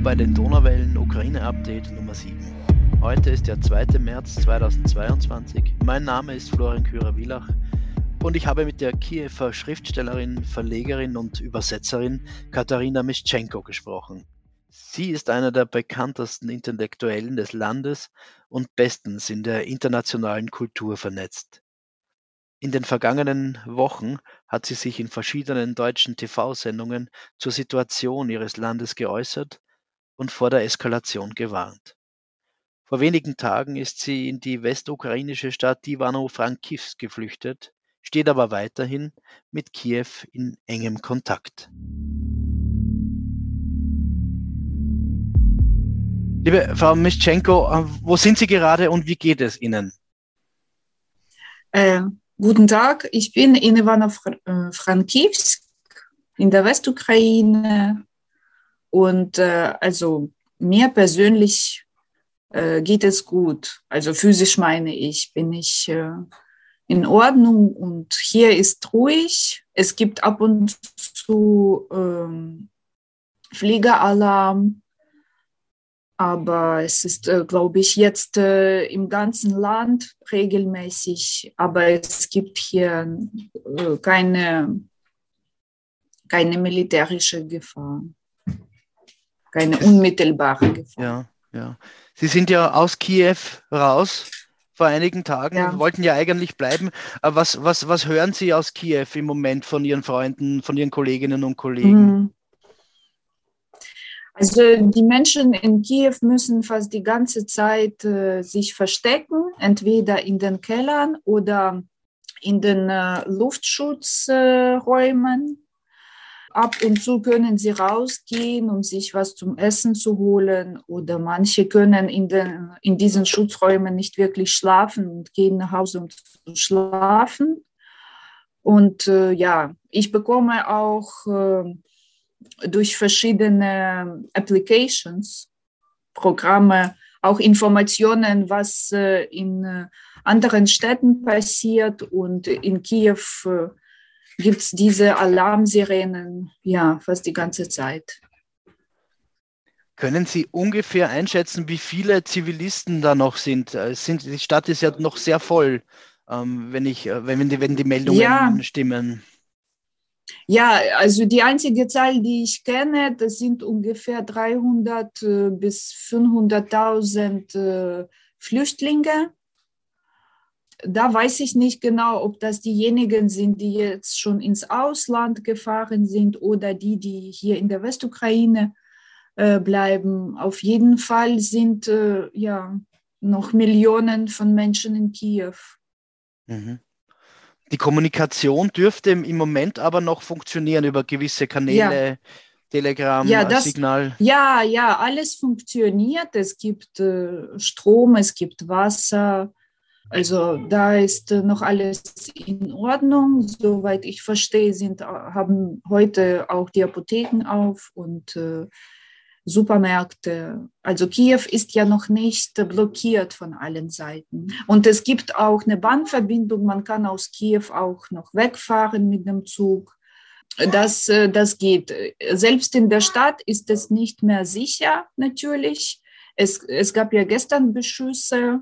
Bei den Donauwellen Ukraine Update Nummer 7. Heute ist der 2. März 2022. Mein Name ist Florian Kürer-Wielach und ich habe mit der Kiewer Schriftstellerin, Verlegerin und Übersetzerin Katharina Mischenko gesprochen. Sie ist einer der bekanntesten Intellektuellen des Landes und bestens in der internationalen Kultur vernetzt. In den vergangenen Wochen hat sie sich in verschiedenen deutschen TV-Sendungen zur Situation ihres Landes geäußert und vor der Eskalation gewarnt. Vor wenigen Tagen ist sie in die westukrainische Stadt Ivano-Frankivsk geflüchtet, steht aber weiterhin mit Kiew in engem Kontakt. Liebe Frau Mischenko, äh, wo sind Sie gerade und wie geht es Ihnen? Äh, Guten Tag, ich bin in Ivano-Frankivsk in der Westukraine und äh, also mir persönlich äh, geht es gut. Also physisch meine ich, bin ich äh, in Ordnung und hier ist ruhig. Es gibt ab und zu ähm, Fliegeralarm aber es ist, äh, glaube ich, jetzt äh, im ganzen Land regelmäßig. Aber es gibt hier äh, keine, keine militärische Gefahr, keine unmittelbare Gefahr. Ja, ja. Sie sind ja aus Kiew raus vor einigen Tagen, ja. wollten ja eigentlich bleiben. Aber was, was, was hören Sie aus Kiew im Moment von Ihren Freunden, von Ihren Kolleginnen und Kollegen? Mhm. Also die Menschen in Kiew müssen fast die ganze Zeit äh, sich verstecken, entweder in den Kellern oder in den äh, Luftschutzräumen. Ab und zu können sie rausgehen, um sich was zum Essen zu holen, oder manche können in, den, in diesen Schutzräumen nicht wirklich schlafen und gehen nach Hause, um zu schlafen. Und äh, ja, ich bekomme auch äh, durch verschiedene Applications, Programme, auch Informationen, was äh, in äh, anderen Städten passiert. Und in Kiew äh, gibt es diese Alarmsirenen ja fast die ganze Zeit. Können Sie ungefähr einschätzen, wie viele Zivilisten da noch sind? sind die Stadt ist ja noch sehr voll, ähm, wenn, ich, wenn, die, wenn die Meldungen ja. stimmen. Ja, also die einzige Zahl, die ich kenne, das sind ungefähr 300 äh, bis 500.000 äh, Flüchtlinge. Da weiß ich nicht genau, ob das diejenigen sind, die jetzt schon ins Ausland gefahren sind oder die, die hier in der Westukraine äh, bleiben. Auf jeden Fall sind ja noch Millionen von Menschen in Kiew. Mhm. Die Kommunikation dürfte im Moment aber noch funktionieren über gewisse Kanäle. Ja. Telegram, ja, das, Signal. Ja, ja, alles funktioniert. Es gibt äh, Strom, es gibt Wasser. Also da ist äh, noch alles in Ordnung. Soweit ich verstehe, sind, haben heute auch die Apotheken auf und äh, Supermärkte. Also Kiew ist ja noch nicht blockiert von allen Seiten. Und es gibt auch eine Bahnverbindung. Man kann aus Kiew auch noch wegfahren mit dem Zug. Das, äh, das geht. Selbst in der Stadt ist es nicht mehr sicher, natürlich. Es, es gab ja gestern Beschüsse.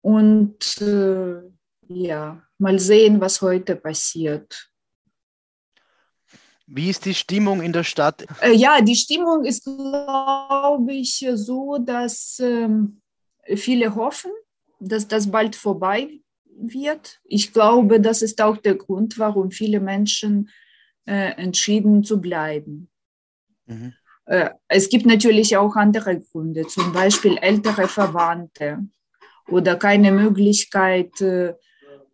Und äh, ja, mal sehen, was heute passiert. Wie ist die Stimmung in der Stadt? Äh, ja, die Stimmung ist, glaube ich, so, dass ähm, viele hoffen, dass das bald vorbei wird. Ich glaube, das ist auch der Grund, warum viele Menschen äh, entschieden zu bleiben. Mhm. Äh, es gibt natürlich auch andere Gründe, zum Beispiel ältere Verwandte oder keine Möglichkeit, äh,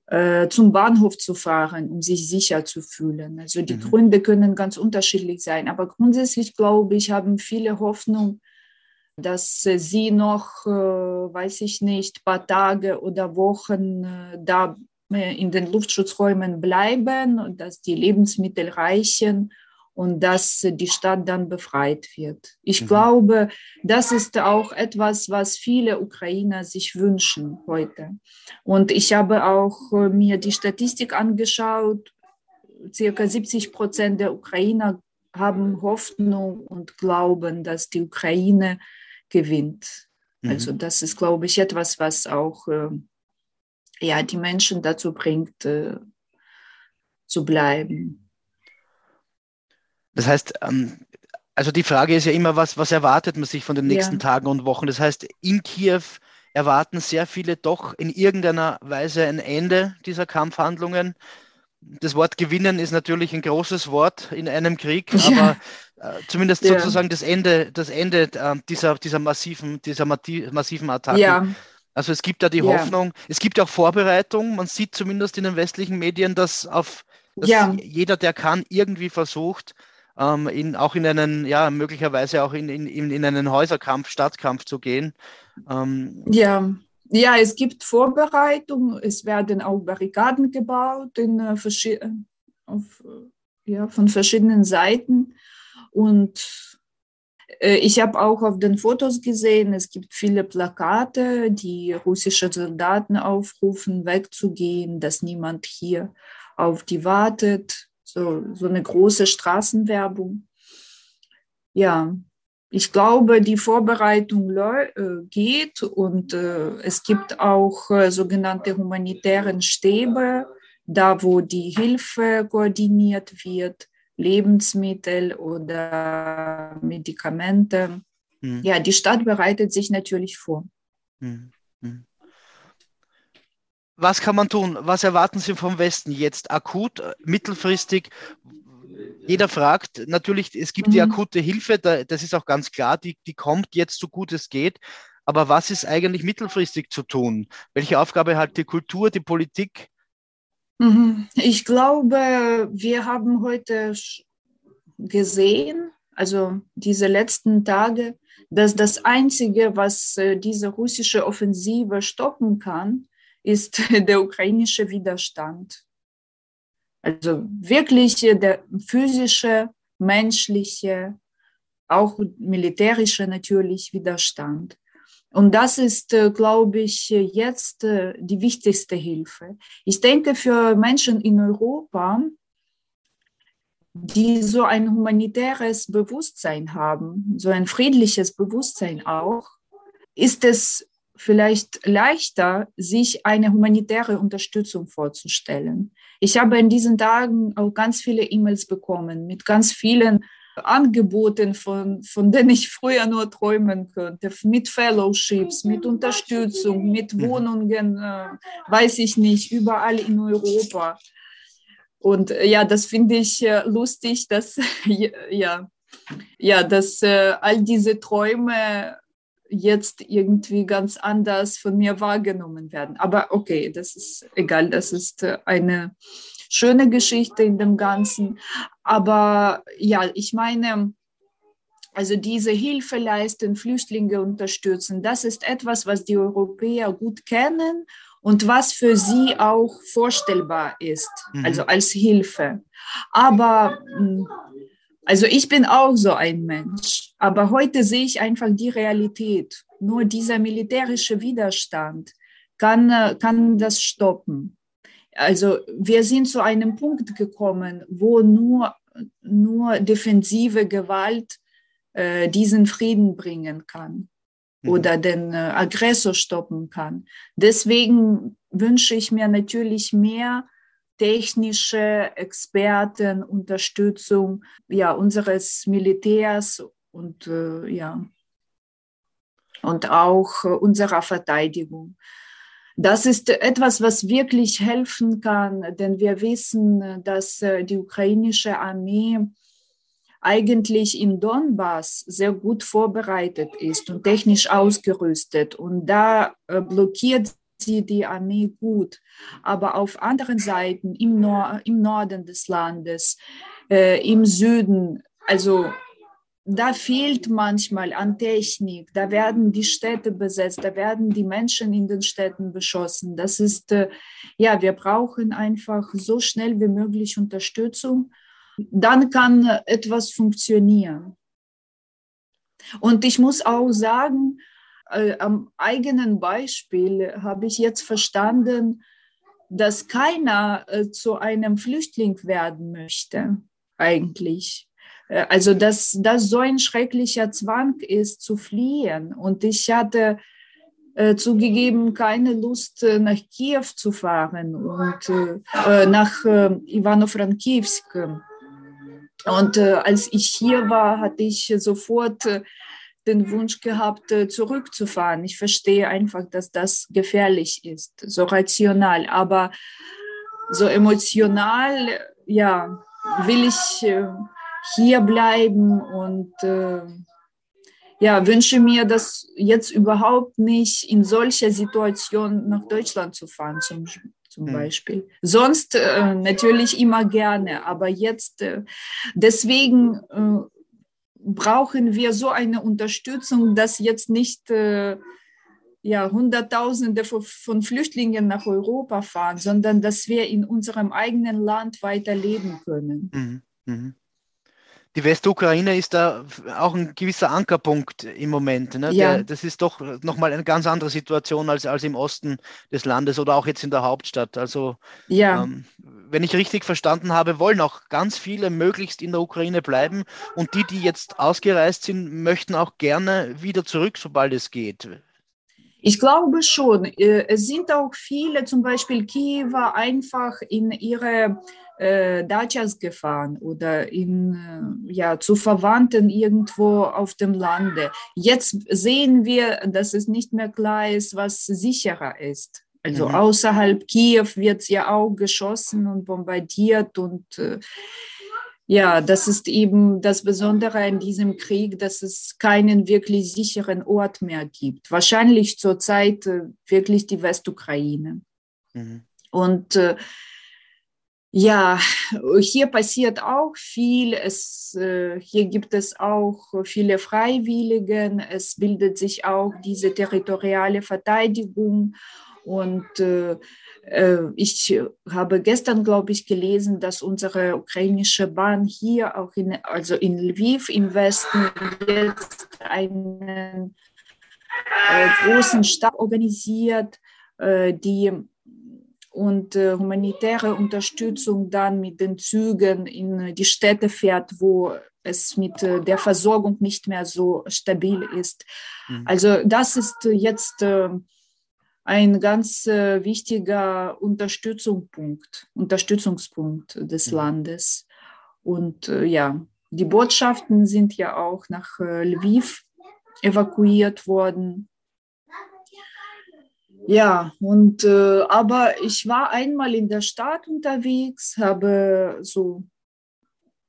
äh, zum Bahnhof zu fahren, um sich sicher zu fühlen. Also die mhm. Gründe können ganz unterschiedlich sein. Aber grundsätzlich, glaube ich, haben viele Hoffnung, dass sie noch, äh, weiß ich nicht, paar Tage oder Wochen äh, da in den Luftschutzräumen bleiben und dass die Lebensmittel reichen und dass die Stadt dann befreit wird. Ich mhm. glaube, das ist auch etwas, was viele Ukrainer sich wünschen heute. Und ich habe auch äh, mir die Statistik angeschaut. Circa 70 Prozent der Ukrainer haben Hoffnung und glauben, dass die Ukraine gewinnt. Mhm. Also das ist, glaube ich, etwas, was auch äh, ja, die Menschen dazu bringt, äh, zu bleiben. Das heißt, ähm, also die Frage ist ja immer, was, was erwartet man sich von den nächsten ja. Tagen und Wochen? Das heißt, in Kiew erwarten sehr viele doch in irgendeiner Weise ein Ende dieser Kampfhandlungen. Das Wort gewinnen ist natürlich ein großes Wort in einem Krieg, ja. aber äh, zumindest ja. sozusagen das Ende, das Ende äh, dieser, dieser massiven, dieser massiven Attacke. Ja. Also es gibt da die Hoffnung, es gibt auch Vorbereitung. Man sieht zumindest in den westlichen Medien, dass auf dass jeder, der kann, irgendwie versucht, ähm, in, auch in einen, ja, möglicherweise auch in, in, in einen Häuserkampf, Stadtkampf zu gehen. Ähm, ja. ja, es gibt Vorbereitungen, es werden auch Barrikaden gebaut in, äh, auf, äh, ja, von verschiedenen Seiten. Und äh, ich habe auch auf den Fotos gesehen, es gibt viele Plakate, die russische Soldaten aufrufen, wegzugehen, dass niemand hier auf die wartet so, so eine große Straßenwerbung. Ja, ich glaube, die Vorbereitung äh, geht und äh, es gibt auch äh, sogenannte humanitären Stäbe, da wo die Hilfe koordiniert wird, Lebensmittel oder Medikamente. Mhm. Ja, die Stadt bereitet sich natürlich vor. Mhm. Mhm. Was kann man tun? Was erwarten Sie vom Westen jetzt akut, mittelfristig? Jeder fragt, natürlich, es gibt mhm. die akute Hilfe, das ist auch ganz klar, die, die kommt jetzt so gut es geht. Aber was ist eigentlich mittelfristig zu tun? Welche Aufgabe hat die Kultur, die Politik? Mhm. Ich glaube, wir haben heute gesehen, also diese letzten Tage, dass das Einzige, was äh, diese russische Offensive stoppen kann, ist der ukrainische Widerstand. Also wirklich der physische, menschliche, auch militärische natürlich Widerstand. Und das ist, äh, glaube ich, jetzt äh, die wichtigste Hilfe. Ich denke, für Menschen in Europa, die so ein humanitäres Bewusstsein haben, so ein friedliches Bewusstsein auch, ist es vielleicht leichter, sich eine humanitäre Unterstützung vorzustellen. Ich habe in diesen Tagen auch ganz viele E-Mails bekommen mit ganz vielen Angeboten, von, von denen ich früher nur träumen könnte, mit Fellowships, mit Unterstützung, mit mhm. Wohnungen, äh, weiß ich nicht, überall in Europa. Und äh, ja, das finde ich äh, lustig, dass, ja, ja, dass äh, all diese Träume jetzt irgendwie ganz anders von mir wahrgenommen werden. Aber okay, das ist egal, das ist äh, eine schöne Geschichte in dem Ganzen. Aber ja, ich meine, also diese Hilfe leisten, Flüchtlinge unterstützen, das ist etwas, was die Europäer gut kennen und was für sie auch vorstellbar ist, mhm. also als Hilfe. Aber hm, also ich bin auch so ein Mensch, aber heute sehe ich einfach die Realität. Nur dieser militärische Widerstand kann, äh, kann das stoppen. Also wir sind zu einem Punkt gekommen, wo nur, nur defensive Gewalt äh, diesen Frieden bringen kann mhm. oder den äh, Aggressor stoppen kann. Deswegen wünsche ich mir natürlich mehr technische Experten, Unterstützung ja, unseres Militärs und äh, ja und auch äh, unserer Verteidigung. Das ist etwas, was wirklich helfen kann, denn wir wissen, dass äh, die ukrainische Armee eigentlich in Donbass sehr gut vorbereitet ist und technisch ausgerüstet. Und da äh, blockiert sie die Armee gut. Aber auf anderen Seiten, im, Nor im Norden des Landes, äh, im Süden, also da fehlt manchmal an Technik, da werden die Städte besetzt, da werden die Menschen in den Städten beschossen. Das ist, äh, ja, wir brauchen einfach so schnell wie möglich Unterstützung. Dann kann etwas funktionieren. Und ich muss auch sagen, äh, am eigenen Beispiel habe ich jetzt verstanden, dass keiner äh, zu einem Flüchtling werden möchte, eigentlich. Äh, also dass das so ein schrecklicher Zwang ist zu fliehen. Und ich hatte äh, zugegeben keine Lust, äh, nach Kiew zu fahren und äh, nach äh, Ivano-Frankivsk. Und äh, als ich hier war, hatte ich sofort äh, den Wunsch gehabt, zurückzufahren. Ich verstehe einfach, dass das gefährlich ist, so rational. Aber so emotional, ja, will ich hier bleiben und äh, ja, wünsche mir das jetzt überhaupt nicht in solcher Situation nach Deutschland zu fahren, zum, zum mhm. Beispiel. Sonst äh, natürlich immer gerne, aber jetzt äh, deswegen äh, brauchen wir so eine Unterstützung, dass jetzt nicht äh, ja, Hunderttausende von Flüchtlingen nach Europa fahren, sondern dass wir in unserem eigenen Land weiterleben können. Mhm. Mhm die Westukraine ist da auch ein gewisser Ankerpunkt im Moment. Ne? Ja. Der, das ist doch nochmal eine ganz andere Situation als, als im Osten des Landes oder auch jetzt in der Hauptstadt. Also, ja. ähm, wenn ich richtig verstanden habe, wollen auch ganz viele möglichst in der Ukraine bleiben und die, die jetzt ausgereist sind, möchten auch gerne wieder zurück, sobald es geht. Ich glaube schon. Äh, es sind auch viele, zum Beispiel Kiewer, einfach in ihre äh, Dachas gefahren oder in, äh, ja, zu Verwandten irgendwo auf dem Lande. Jetzt sehen wir, dass es nicht mehr klar ist, was sicherer ist. Also mhm. außerhalb Kiew wird es ja auch geschossen und bombardiert und äh, ja, das ist eben das Besondere in diesem Krieg, dass es keinen wirklich sicheren Ort mehr gibt. Wahrscheinlich zurzeit äh, wirklich die Westukraine. Mhm. Und äh, ja, hier passiert auch viel. Es, äh, hier gibt es auch viele Freiwilligen. Es bildet sich auch diese territoriale Verteidigung. Und äh, ich habe gestern, glaube ich, gelesen, dass unsere ukrainische Bahn hier auch in, also in Lviv im Westen jetzt einen äh, großen Stab organisiert, äh, die und äh, humanitäre Unterstützung dann mit den Zügen in die Städte fährt, wo es mit äh, der Versorgung nicht mehr so stabil ist. Mhm. Also das ist jetzt äh, ein ganz äh, wichtiger Unterstützungspunkt, Unterstützungspunkt des mhm. Landes. Und äh, ja, die Botschaften sind ja auch nach äh, Lviv evakuiert worden. Ja, und äh, aber ich war einmal in der Stadt unterwegs, habe so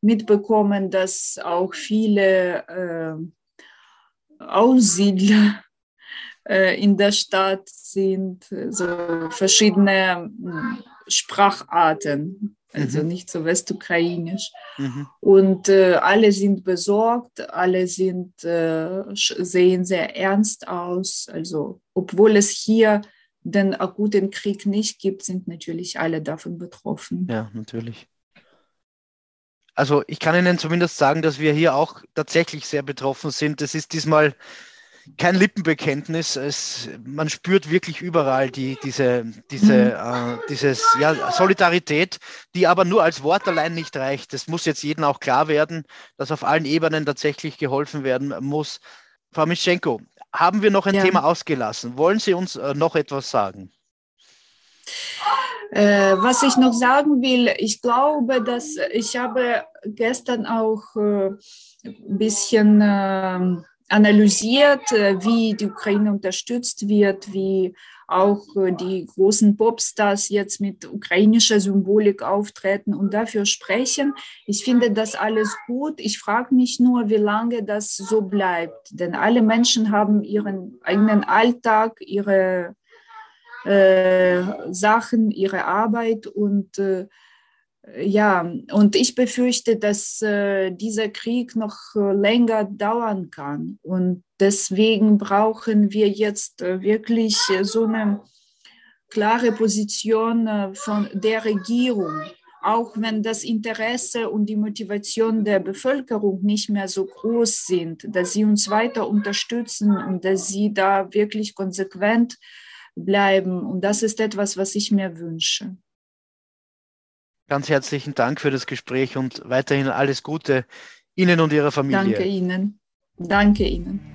mitbekommen, dass auch viele äh, Aussiedler in der Stadt sind, so verschiedene hm, Spracharten, also mhm. nicht so westukrainisch. Mhm. Und äh, alle sind besorgt, alle sind, äh, sehen sehr ernst aus, also obwohl es hier den akuten Krieg nicht gibt, sind natürlich alle davon betroffen. Ja, natürlich. Also ich kann Ihnen zumindest sagen, dass wir hier auch tatsächlich sehr betroffen sind. Das ist diesmal kein Lippenbekenntnis. Es, man spürt wirklich überall die, diese, diese, mhm. äh, dieses, ja, Solidarität, die aber nur als Wort allein nicht reicht. Es muss jetzt jedem auch klar werden, dass auf allen Ebenen tatsächlich geholfen werden muss. Frau Mischenko, haben wir noch ein ja. Thema ausgelassen? Wollen Sie uns äh, noch etwas sagen? Äh, was ich noch sagen will, ich glaube, dass ich habe gestern auch äh, ein bisschen äh, analysiert, äh, wie die Ukraine unterstützt wird, wie auch äh, die großen Popstars jetzt mit ukrainischer Symbolik auftreten und dafür sprechen. Ich finde das alles gut. Ich frage mich nur, wie lange das so bleibt. Denn alle Menschen haben ihren eigenen Alltag, ihre äh, Sachen, ihre Arbeit und äh, ja, und ich befürchte, dass äh, dieser Krieg noch äh, länger dauern kann. Und deswegen brauchen wir jetzt äh, wirklich äh, so eine klare Position äh, von der Regierung, auch wenn das Interesse und die Motivation der Bevölkerung nicht mehr so groß sind, dass sie uns weiter unterstützen und dass sie da wirklich konsequent bleiben. Und das ist etwas, was ich mir wünsche. Ganz herzlichen Dank für das Gespräch und weiterhin alles Gute Ihnen und Ihrer Familie. Danke Ihnen. Danke Ihnen.